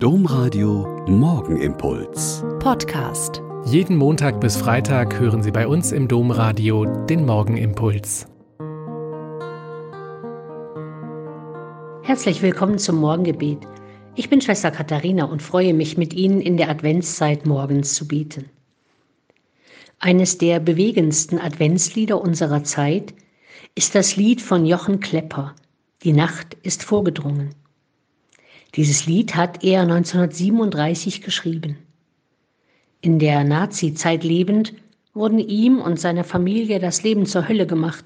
Domradio Morgenimpuls. Podcast. Jeden Montag bis Freitag hören Sie bei uns im Domradio den Morgenimpuls. Herzlich willkommen zum Morgengebet. Ich bin Schwester Katharina und freue mich, mit Ihnen in der Adventszeit morgens zu beten. Eines der bewegendsten Adventslieder unserer Zeit ist das Lied von Jochen Klepper, Die Nacht ist vorgedrungen. Dieses Lied hat er 1937 geschrieben. In der Nazi-Zeit lebend wurden ihm und seiner Familie das Leben zur Hölle gemacht,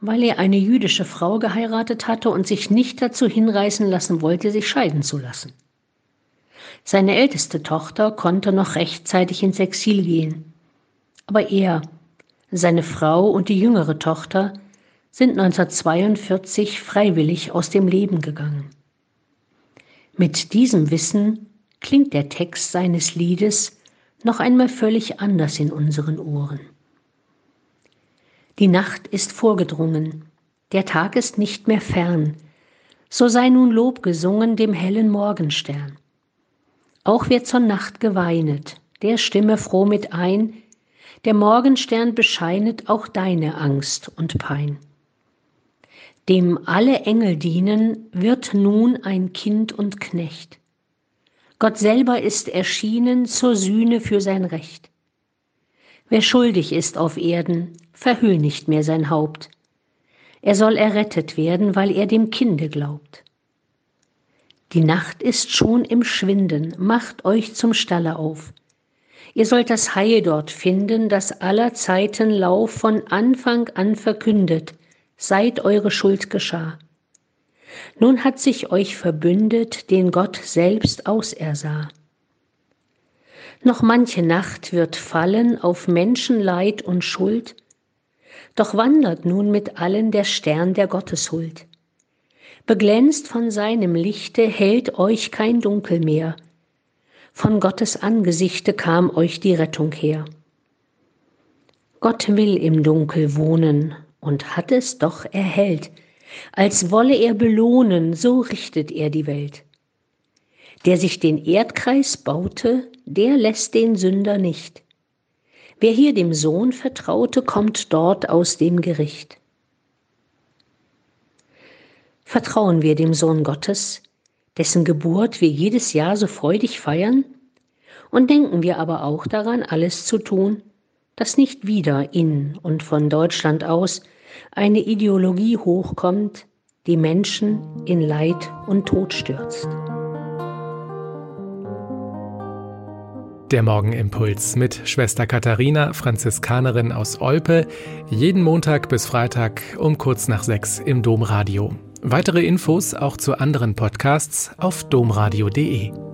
weil er eine jüdische Frau geheiratet hatte und sich nicht dazu hinreißen lassen wollte, sich scheiden zu lassen. Seine älteste Tochter konnte noch rechtzeitig ins Exil gehen. Aber er, seine Frau und die jüngere Tochter sind 1942 freiwillig aus dem Leben gegangen. Mit diesem Wissen klingt der Text seines Liedes noch einmal völlig anders in unseren Ohren. Die Nacht ist vorgedrungen, der Tag ist nicht mehr fern, so sei nun Lob gesungen dem hellen Morgenstern. Auch wird zur Nacht geweinet, der stimme froh mit ein, der Morgenstern bescheinet auch deine Angst und Pein dem alle Engel dienen, wird nun ein Kind und Knecht. Gott selber ist erschienen zur Sühne für sein Recht. Wer schuldig ist auf Erden, verhüll nicht mehr sein Haupt. Er soll errettet werden, weil er dem Kinde glaubt. Die Nacht ist schon im Schwinden, macht euch zum Stalle auf. Ihr sollt das Heil dort finden, das aller Zeiten Lauf von Anfang an verkündet, seit eure Schuld geschah. Nun hat sich euch verbündet, den Gott selbst ausersah. Noch manche Nacht wird fallen auf Menschenleid und Schuld, doch wandert nun mit allen der Stern der Gotteshuld. Beglänzt von seinem Lichte hält euch kein Dunkel mehr, von Gottes Angesichte kam euch die Rettung her. Gott will im Dunkel wohnen, und hat es doch erhellt. Als wolle er belohnen, so richtet er die Welt. Der sich den Erdkreis baute, der lässt den Sünder nicht. Wer hier dem Sohn vertraute, kommt dort aus dem Gericht. Vertrauen wir dem Sohn Gottes, dessen Geburt wir jedes Jahr so freudig feiern? Und denken wir aber auch daran, alles zu tun, dass nicht wieder in und von Deutschland aus eine Ideologie hochkommt, die Menschen in Leid und Tod stürzt. Der Morgenimpuls mit Schwester Katharina, Franziskanerin aus Olpe, jeden Montag bis Freitag um kurz nach sechs im Domradio. Weitere Infos auch zu anderen Podcasts auf domradio.de.